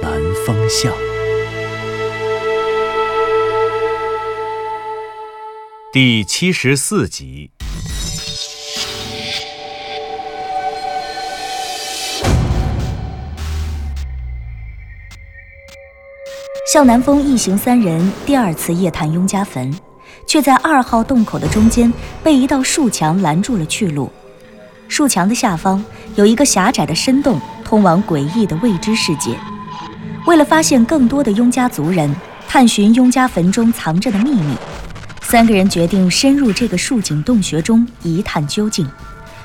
南风向》第七十四集。向南风一行三人第二次夜探雍家坟，却在二号洞口的中间被一道树墙拦住了去路。树墙的下方有一个狭窄的深洞，通往诡异的未知世界。为了发现更多的雍家族人，探寻雍家坟中藏着的秘密，三个人决定深入这个树井洞穴中一探究竟，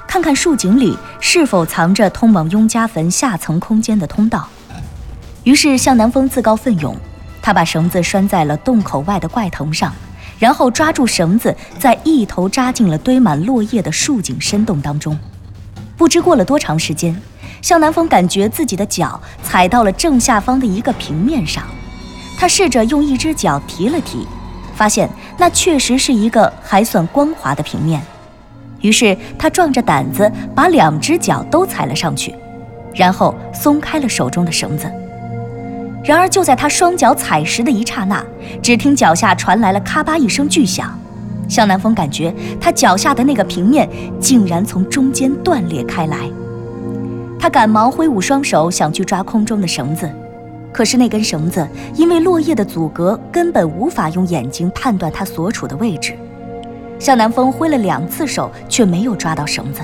看看树井里是否藏着通往雍家坟下层空间的通道。于是向南风自告奋勇。他把绳子拴在了洞口外的怪藤上，然后抓住绳子，再一头扎进了堆满落叶的树井深洞当中。不知过了多长时间，向南风感觉自己的脚踩到了正下方的一个平面上。他试着用一只脚提了提，发现那确实是一个还算光滑的平面。于是他壮着胆子把两只脚都踩了上去，然后松开了手中的绳子。然而，就在他双脚踩实的一刹那，只听脚下传来了咔吧一声巨响。向南风感觉他脚下的那个平面竟然从中间断裂开来。他赶忙挥舞双手想去抓空中的绳子，可是那根绳子因为落叶的阻隔，根本无法用眼睛判断他所处的位置。向南风挥了两次手，却没有抓到绳子。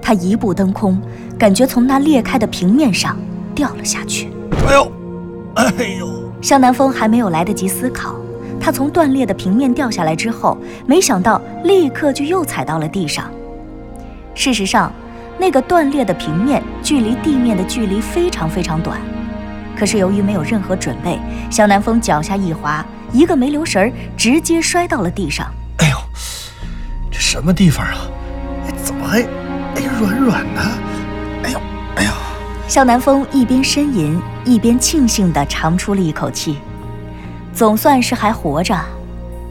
他一步登空，感觉从那裂开的平面上掉了下去。哎呦！哎呦！向南风还没有来得及思考，他从断裂的平面掉下来之后，没想到立刻就又踩到了地上。事实上，那个断裂的平面距离地面的距离非常非常短，可是由于没有任何准备，向南风脚下一滑，一个没留神儿，直接摔到了地上。哎呦，这什么地方啊？哎，怎么还哎软软的？哎呦，哎呦！向南风一边呻吟，一边庆幸地长出了一口气，总算是还活着，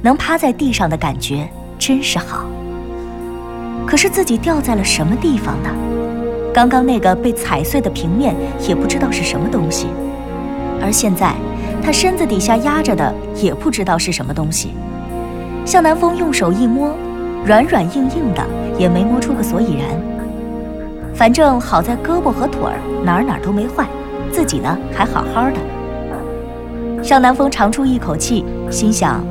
能趴在地上的感觉真是好。可是自己掉在了什么地方呢？刚刚那个被踩碎的平面也不知道是什么东西，而现在他身子底下压着的也不知道是什么东西。向南风用手一摸，软软硬硬的，也没摸出个所以然。反正好在胳膊和腿儿哪儿哪儿都没坏，自己呢还好好的。向南风长出一口气，心想，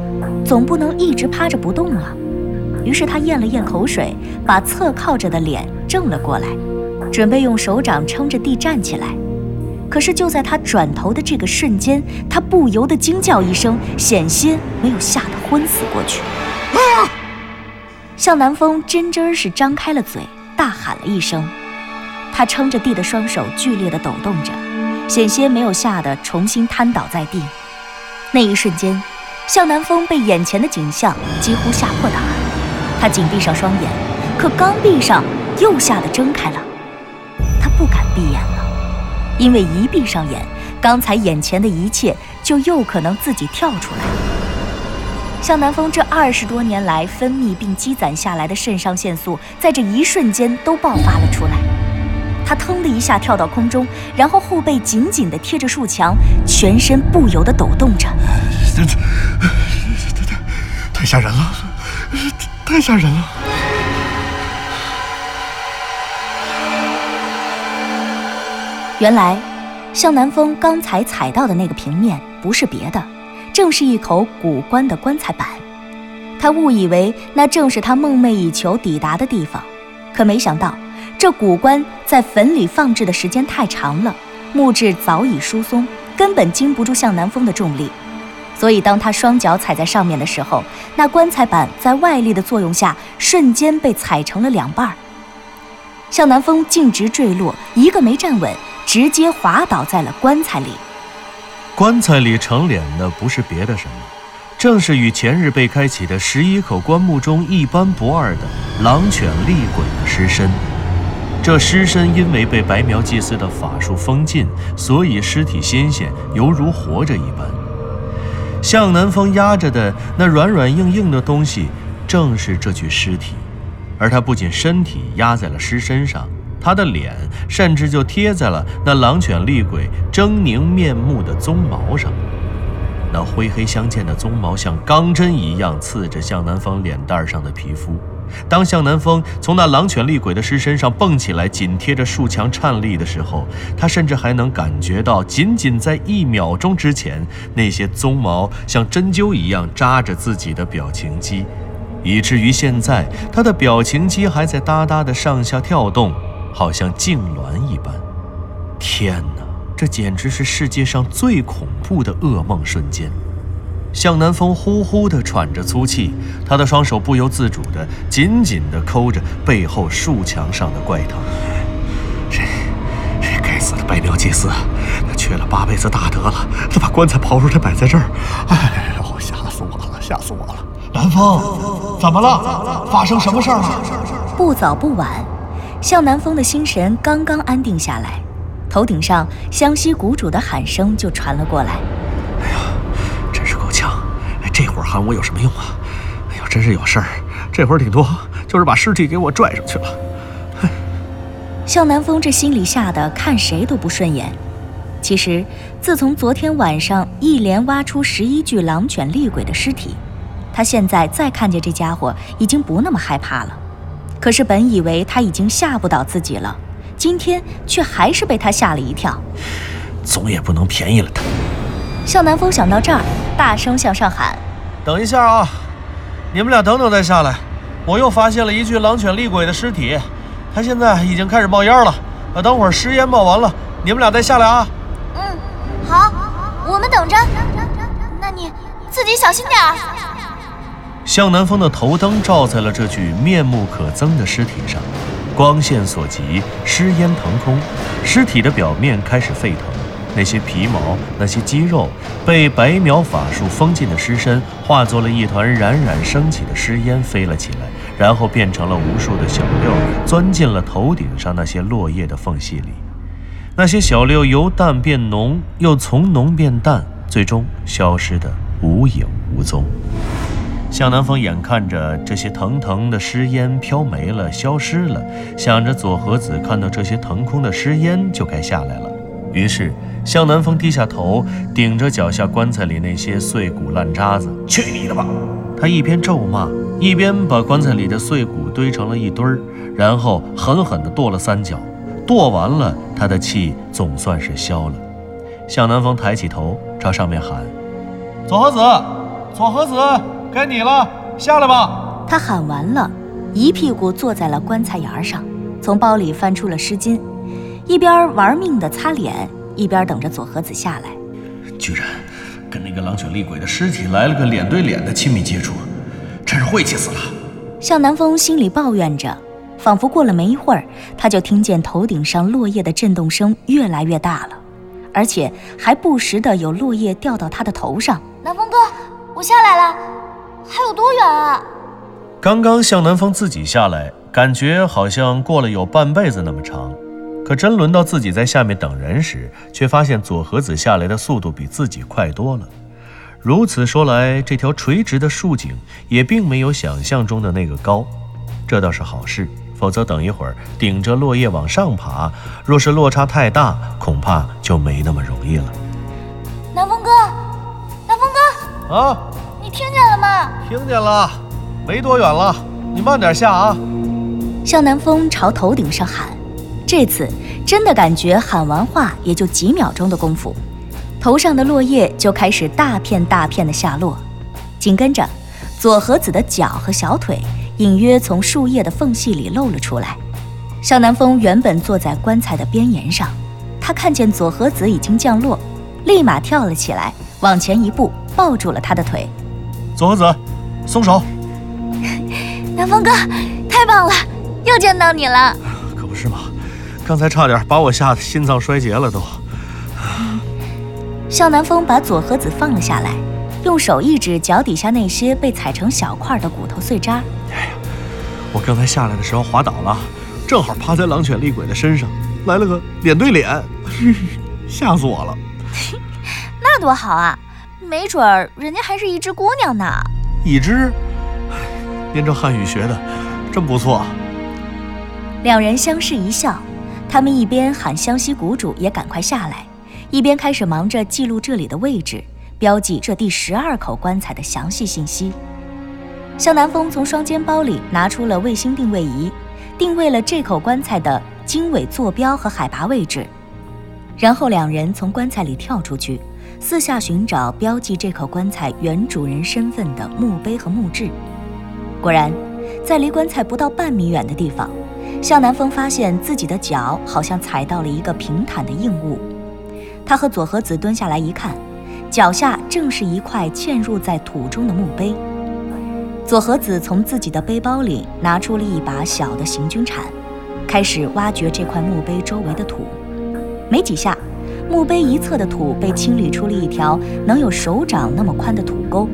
总不能一直趴着不动啊。于是他咽了咽口水，把侧靠着的脸正了过来，准备用手掌撑着地站起来。可是就在他转头的这个瞬间，他不由得惊叫一声，险些没有吓得昏死过去。向南风真真是张开了嘴，大喊了一声。他撑着地的双手剧烈地抖动着，险些没有吓得重新瘫倒在地。那一瞬间，向南风被眼前的景象几乎吓破胆。他紧闭上双眼，可刚闭上，又吓得睁开了。他不敢闭眼了，因为一闭上眼，刚才眼前的一切就又可能自己跳出来。向南风这二十多年来分泌并积攒下来的肾上腺素，在这一瞬间都爆发了出来。他腾的一下跳到空中，然后后背紧紧地贴着树墙，全身不由得抖动着。这这太太吓人了，太吓人了！原来，向南风刚才踩到的那个平面不是别的，正是一口古棺的棺材板。他误以为那正是他梦寐以求抵达的地方，可没想到。这古棺在坟里放置的时间太长了，木质早已疏松，根本经不住向南风的重力。所以，当他双脚踩在上面的时候，那棺材板在外力的作用下，瞬间被踩成了两半儿。向南风径直坠落，一个没站稳，直接滑倒在了棺材里。棺材里成脸的不是别的什么，正是与前日被开启的十一口棺木中一般不二的狼犬厉鬼的尸身。这尸身因为被白苗祭司的法术封禁，所以尸体新鲜，犹如活着一般。向南风压着的那软软硬硬的东西，正是这具尸体。而他不仅身体压在了尸身上，他的脸甚至就贴在了那狼犬厉鬼狰狞面目的鬃毛上。那灰黑相间的鬃毛像钢针一样刺着向南方脸蛋上的皮肤。当向南风从那狼犬厉鬼的尸身上蹦起来，紧贴着树墙颤栗的时候，他甚至还能感觉到，仅仅在一秒钟之前，那些鬃毛像针灸一样扎着自己的表情肌。以至于现在，他的表情肌还在哒哒的上下跳动，好像痉挛一般。天哪，这简直是世界上最恐怖的噩梦瞬间！向南风呼呼地喘着粗气，他的双手不由自主地紧紧地抠着背后树墙上的怪藤。这这该死的白苗祭司，他缺了八辈子大德了，他把棺材刨出来摆在这儿，哎呦，吓死我了，吓死我了！南风，怎么了？发生什么事儿了？不早不晚，向南风的心神刚刚安定下来，头顶上湘西谷主的喊声就传了过来。喊我有什么用啊？哎呦，真是有事儿，这会儿挺多就是把尸体给我拽上去了。哼！向南风这心里吓得看谁都不顺眼。其实，自从昨天晚上一连挖出十一具狼犬厉鬼的尸体。他现在再看见这家伙，已经不那么害怕了。可是本以为他已经吓不倒自己了，今天却还是被他吓了一跳。总也不能便宜了他。向南风想到这儿，大声向上喊：“等一下啊！你们俩等等再下来。我又发现了一具狼犬厉鬼的尸体，他现在已经开始冒烟了。呃，等会儿尸烟冒完了，你们俩再下来啊。”“嗯，好，我们等着。那你自己小心点儿。”向南风的头灯照在了这具面目可憎的尸体上，光线所及，尸烟腾空，尸体的表面开始沸腾，那些皮毛、那些肌肉被白描法术封禁的尸身，化作了一团冉冉升起的尸烟飞了起来，然后变成了无数的小六，钻进了头顶上那些落叶的缝隙里。那些小六由淡变浓，又从浓变淡，最终消失得无影无踪。向南风眼看着这些腾腾的尸烟飘没了、消失了，想着左和子看到这些腾空的尸烟就该下来了。于是向南风低下头，顶着脚下棺材里那些碎骨烂渣子：“去你的吧！”他一边咒骂，一边把棺材里的碎骨堆成了一堆儿，然后狠狠地跺了三脚。跺完了，他的气总算是消了。向南风抬起头，朝上面喊：“左和子，左和子。”该你了，下来吧。他喊完了，一屁股坐在了棺材沿上，从包里翻出了湿巾，一边玩命的擦脸，一边等着左和子下来。居然跟那个狼犬厉鬼的尸体来了个脸对脸的亲密接触，真是晦气死了。向南风心里抱怨着，仿佛过了没一会儿，他就听见头顶上落叶的震动声越来越大了，而且还不时的有落叶掉到他的头上。南风哥，我下来了。还有多远啊？刚刚向南风自己下来，感觉好像过了有半辈子那么长。可真轮到自己在下面等人时，却发现左和子下来的速度比自己快多了。如此说来，这条垂直的竖井也并没有想象中的那个高，这倒是好事。否则等一会儿顶着落叶往上爬，若是落差太大，恐怕就没那么容易了。南风哥，南风哥啊！你听见了吗？听见了，没多远了，你慢点下啊！向南风朝头顶上喊，这次真的感觉喊完话也就几秒钟的功夫，头上的落叶就开始大片大片的下落，紧跟着左和子的脚和小腿隐约从树叶的缝隙里露了出来。向南风原本坐在棺材的边沿上，他看见左和子已经降落，立马跳了起来，往前一步抱住了他的腿。左和子，松手！南风哥，太棒了，又见到你了。可不是嘛，刚才差点把我吓得心脏衰竭了都。向南风把左和子放了下来，用手一指脚底下那些被踩成小块的骨头碎渣。哎呀，我刚才下来的时候滑倒了，正好趴在狼犬厉鬼的身上，来了个脸对脸，吓死我了。那多好啊，没准儿人家还是一只姑娘呢。一只，念着汉语学的真不错。两人相视一笑，他们一边喊湘西谷主也赶快下来。一边开始忙着记录这里的位置，标记这第十二口棺材的详细信息。向南风从双肩包里拿出了卫星定位仪，定位了这口棺材的经纬坐标和海拔位置。然后两人从棺材里跳出去，四下寻找标记这口棺材原主人身份的墓碑和墓志。果然，在离棺材不到半米远的地方，向南风发现自己的脚好像踩到了一个平坦的硬物。他和佐和子蹲下来一看，脚下正是一块嵌入在土中的墓碑。佐和子从自己的背包里拿出了一把小的行军铲，开始挖掘这块墓碑周围的土。没几下，墓碑一侧的土被清理出了一条能有手掌那么宽的土沟。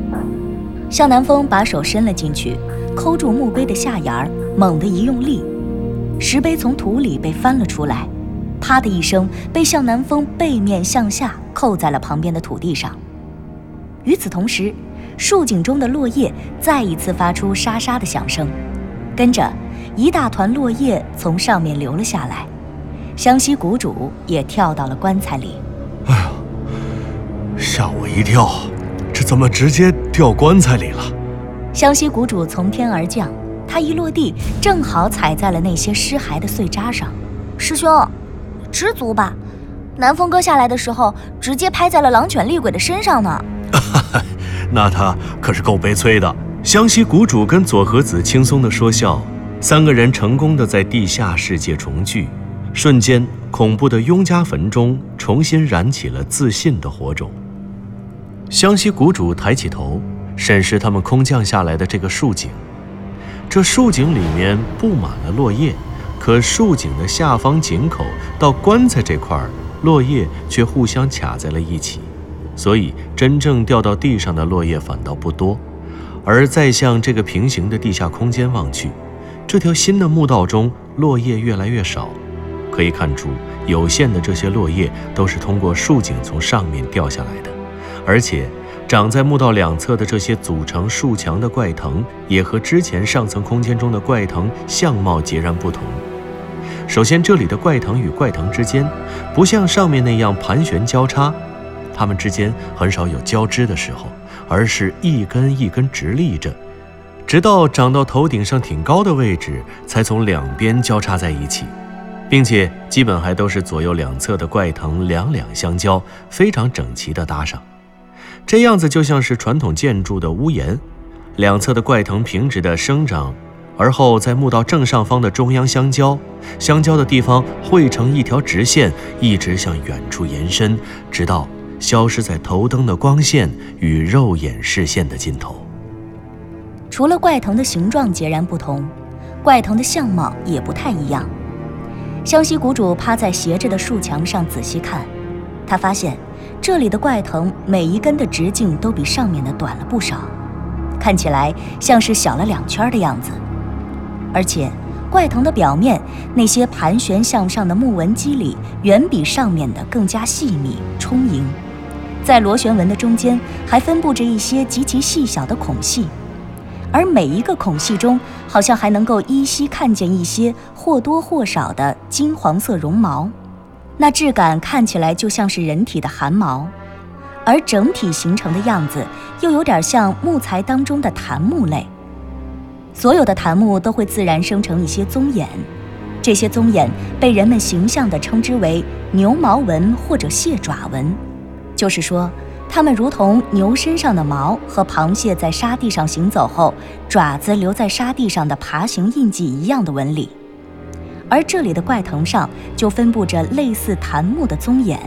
向南风把手伸了进去，抠住墓碑的下沿儿，猛地一用力，石碑从土里被翻了出来。啪的一声，被向南风背面向下扣在了旁边的土地上。与此同时，树井中的落叶再一次发出沙沙的响声，跟着一大团落叶从上面流了下来。湘西谷主也跳到了棺材里。哎呀，吓我一跳！这怎么直接掉棺材里了？湘西谷主从天而降，他一落地，正好踩在了那些尸骸的碎渣上。师兄。知足吧，南风哥下来的时候，直接拍在了狼犬厉鬼的身上呢。那他可是够悲催的。湘西谷主跟佐和子轻松地说笑，三个人成功的在地下世界重聚，瞬间，恐怖的雍家坟中重新燃起了自信的火种。湘西谷主抬起头，审视他们空降下来的这个树井，这树井里面布满了落叶。可树井的下方井口到棺材这块儿，落叶却互相卡在了一起，所以真正掉到地上的落叶反倒不多。而再向这个平行的地下空间望去，这条新的墓道中落叶越来越少，可以看出有限的这些落叶都是通过树井从上面掉下来的，而且长在墓道两侧的这些组成树墙的怪藤，也和之前上层空间中的怪藤相貌截然不同。首先，这里的怪藤与怪藤之间，不像上面那样盘旋交叉，它们之间很少有交织的时候，而是一根一根直立着，直到长到头顶上挺高的位置，才从两边交叉在一起，并且基本还都是左右两侧的怪藤两两相交，非常整齐地搭上，这样子就像是传统建筑的屋檐，两侧的怪藤平直地生长。而后，在墓道正上方的中央相交，相交的地方汇成一条直线，一直向远处延伸，直到消失在头灯的光线与肉眼视线的尽头。除了怪藤的形状截然不同，怪藤的相貌也不太一样。湘西谷主趴在斜着的树墙上仔细看，他发现这里的怪藤每一根的直径都比上面的短了不少，看起来像是小了两圈的样子。而且，怪藤的表面那些盘旋向上的木纹肌理，远比上面的更加细密充盈。在螺旋纹的中间，还分布着一些极其细小的孔隙，而每一个孔隙中，好像还能够依稀看见一些或多或少的金黄色绒毛，那质感看起来就像是人体的汗毛，而整体形成的样子，又有点像木材当中的檀木类。所有的檀木都会自然生成一些棕眼，这些棕眼被人们形象地称之为牛毛纹或者蟹爪纹，就是说，它们如同牛身上的毛和螃蟹在沙地上行走后爪子留在沙地上的爬行印记一样的纹理。而这里的怪藤上就分布着类似檀木的棕眼。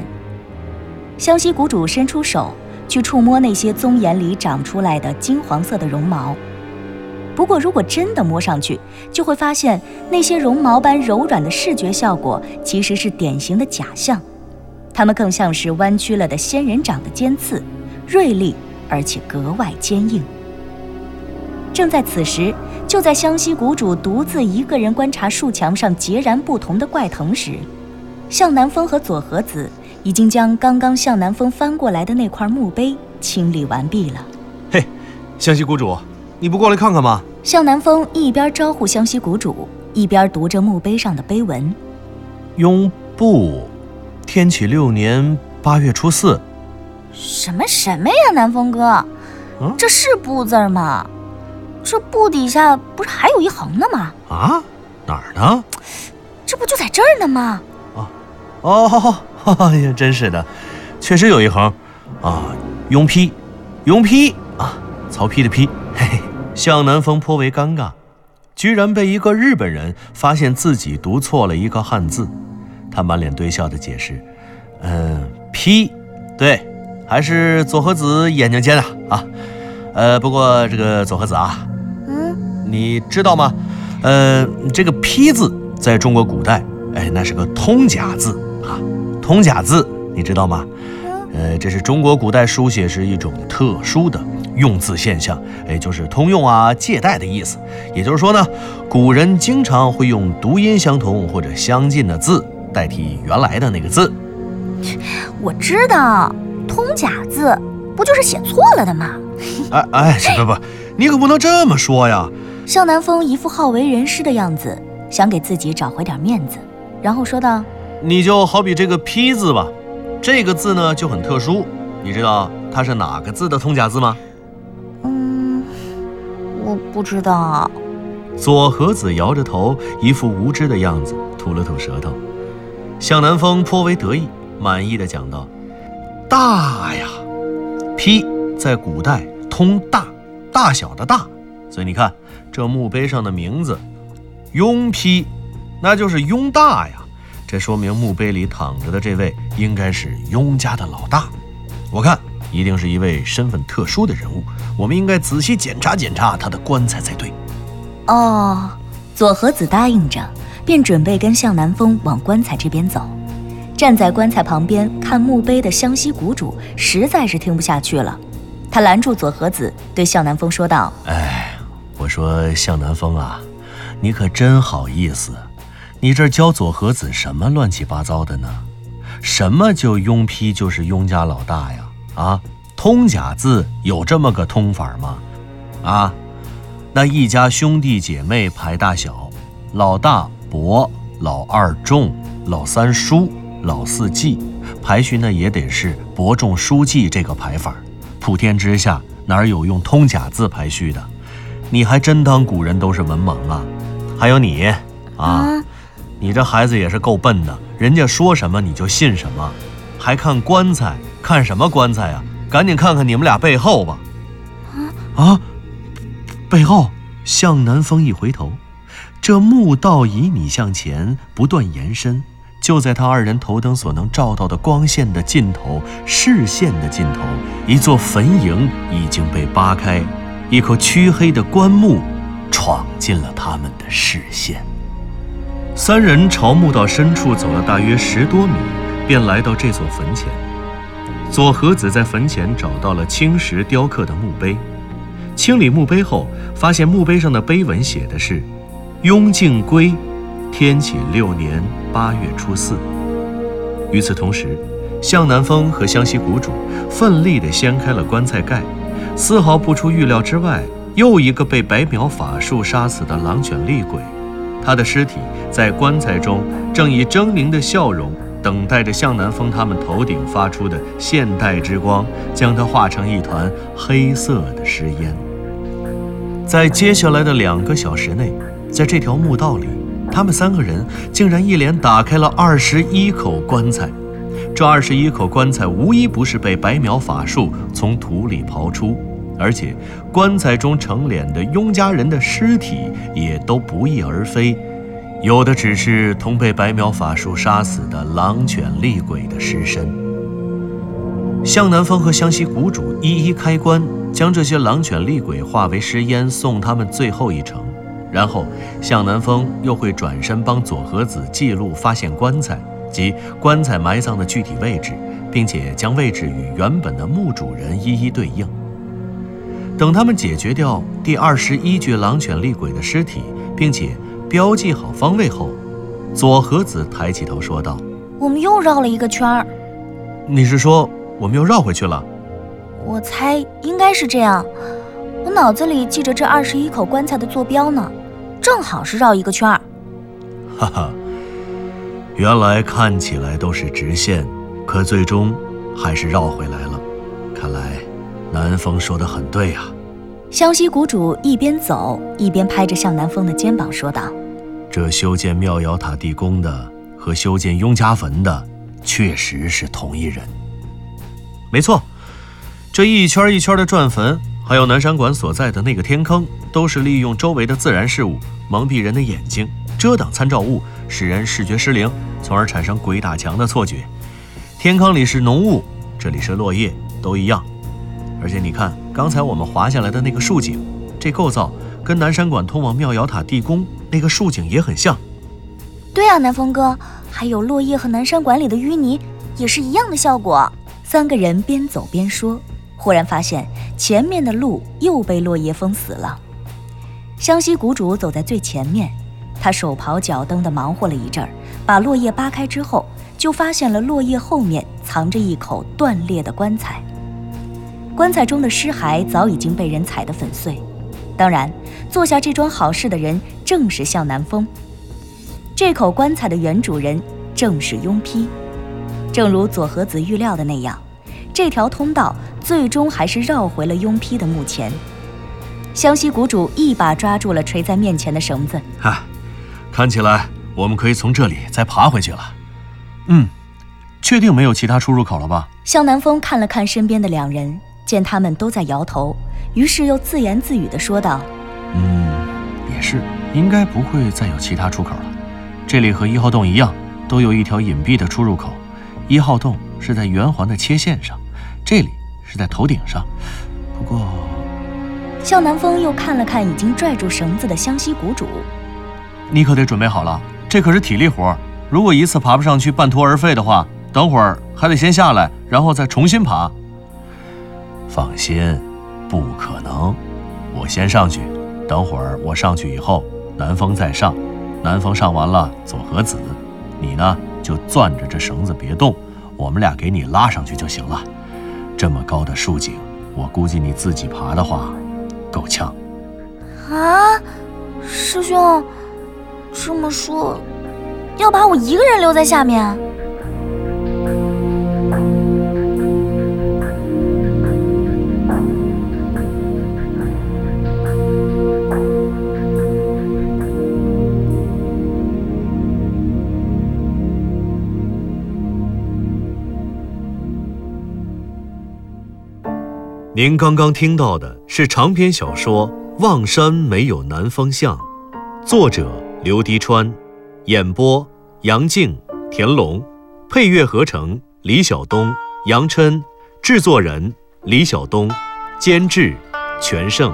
湘西谷主伸出手去触摸那些棕眼里长出来的金黄色的绒毛。不过，如果真的摸上去，就会发现那些绒毛般柔软的视觉效果其实是典型的假象，它们更像是弯曲了的仙人掌的尖刺，锐利而且格外坚硬。正在此时，就在湘西谷主独自一个人观察树墙上截然不同的怪藤时，向南风和左和子已经将刚刚向南风翻过来的那块墓碑清理完毕了。嘿，湘西谷主，你不过来看看吗？向南风一边招呼湘西谷主，一边读着墓碑上的碑文：“雍布，天启六年八月初四。”什么什么呀，南风哥，嗯，这是“布”字吗？这布底下不是还有一横呢吗？啊，哪儿呢？这不就在这儿呢吗？哦，哦，哎呀，真是的，确实有一横，啊，雍批，雍批啊，曹丕的丕。嘿嘿，向南风颇为尴尬，居然被一个日本人发现自己读错了一个汉字。他满脸堆笑的解释：“嗯，批，对，还是左和子眼睛尖啊啊。呃，不过这个左和子啊。”你知道吗？呃，这个“批”字在中国古代，哎，那是个通假字啊。通假字，你知道吗？呃，这是中国古代书写时一种特殊的用字现象，哎，就是通用啊、借代的意思。也就是说呢，古人经常会用读音相同或者相近的字代替原来的那个字。我知道，通假字不就是写错了的吗？哎 哎，不不，你可不能这么说呀。向南风一副好为人师的样子，想给自己找回点面子，然后说道：“你就好比这个‘批’字吧，这个字呢就很特殊。你知道它是哪个字的通假字吗？”“嗯，我不知道。”左和子摇着头，一副无知的样子，吐了吐舌头。向南风颇为得意，满意的讲道：“大呀，‘批’在古代通大，大小的大，所以你看。”这墓碑上的名字，雍丕，那就是雍大呀。这说明墓碑里躺着的这位应该是雍家的老大。我看一定是一位身份特殊的人物，我们应该仔细检查检查他的棺材才对。哦，左和子答应着，便准备跟向南风往棺材这边走。站在棺材旁边看墓碑的湘西谷主实在是听不下去了，他拦住左和子，对向南风说道：“哎。”我说向南风啊，你可真好意思，你这教左和子什么乱七八糟的呢？什么就庸批就是庸家老大呀？啊，通假字有这么个通法吗？啊，那一家兄弟姐妹排大小，老大伯，老二重，老三叔，老四季，排序那也得是伯仲叔季这个排法。普天之下哪有用通假字排序的？你还真当古人都是文盲啊？还有你啊，你这孩子也是够笨的，人家说什么你就信什么，还看棺材？看什么棺材呀？赶紧看看你们俩背后吧！啊，背后！向南风一回头，这墓道以你向前不断延伸，就在他二人头灯所能照到的光线的尽头，视线的尽头，一座坟茔已经被扒开。一口黢黑的棺木闯进了他们的视线。三人朝墓道深处走了大约十多米，便来到这座坟前。左和子在坟前找到了青石雕刻的墓碑，清理墓碑后，发现墓碑上的碑文写的是“雍敬归，天启六年八月初四”。与此同时，向南风和湘西谷主奋力地掀开了棺材盖。丝毫不出预料之外，又一个被白描法术杀死的狼犬厉鬼，他的尸体在棺材中正以狰狞的笑容等待着向南风他们头顶发出的现代之光，将它化成一团黑色的尸烟。在接下来的两个小时内，在这条墓道里，他们三个人竟然一连打开了二十一口棺材。这二十一口棺材无一不是被白描法术从土里刨出，而且棺材中成脸的雍家人的尸体也都不翼而飞，有的只是同被白描法术杀死的狼犬厉鬼的尸身。向南风和湘西谷主一一开棺，将这些狼犬厉鬼化为尸烟，送他们最后一程。然后向南风又会转身帮左和子记录发现棺材。即棺材埋葬的具体位置，并且将位置与原本的墓主人一一对应。等他们解决掉第二十一具狼犬厉鬼的尸体，并且标记好方位后，左和子抬起头说道：“我们又绕了一个圈儿。你是说我们又绕回去了？我猜应该是这样。我脑子里记着这二十一口棺材的坐标呢，正好是绕一个圈儿。哈哈，原来看起来都是直线，可最终还是绕回来了。看来南风说的很对啊。”湘西谷主一边走一边拍着向南风的肩膀说道：“这修建妙瑶塔地宫的和修建雍家坟的，确实是同一人。没错，这一圈一圈的转坟，还有南山馆所在的那个天坑，都是利用周围的自然事物蒙蔽人的眼睛，遮挡参照物，使人视觉失灵，从而产生鬼打墙的错觉。天坑里是浓雾，这里是落叶，都一样。而且你看。”刚才我们滑下来的那个竖井，这构造跟南山馆通往妙瑶塔地宫那个竖井也很像。对啊，南风哥，还有落叶和南山馆里的淤泥也是一样的效果。三个人边走边说，忽然发现前面的路又被落叶封死了。湘西谷主走在最前面，他手刨脚蹬地忙活了一阵儿，把落叶扒开之后，就发现了落叶后面藏着一口断裂的棺材。棺材中的尸骸早已经被人踩得粉碎，当然，做下这桩好事的人正是向南风。这口棺材的原主人正是雍丕。正如左和子预料的那样，这条通道最终还是绕回了雍丕的墓前。湘西谷主一把抓住了垂在面前的绳子，看起来我们可以从这里再爬回去了。嗯，确定没有其他出入口了吧？向南风看了看身边的两人。见他们都在摇头，于是又自言自语地说道：“嗯，也是，应该不会再有其他出口了。这里和一号洞一样，都有一条隐蔽的出入口。一号洞是在圆环的切线上，这里是在头顶上。不过……”向南风又看了看已经拽住绳子的湘西谷主，“你可得准备好了，这可是体力活。如果一次爬不上去，半途而废的话，等会儿还得先下来，然后再重新爬。”放心，不可能。我先上去，等会儿我上去以后，南风再上。南风上完了，左和子，你呢就攥着这绳子别动，我们俩给你拉上去就行了。这么高的树井，我估计你自己爬的话，够呛。啊，师兄，这么说，要把我一个人留在下面？您刚刚听到的是长篇小说《望山没有南方向》，作者刘迪川，演播杨静、田龙，配乐合成李晓东、杨琛，制作人李晓东，监制全胜。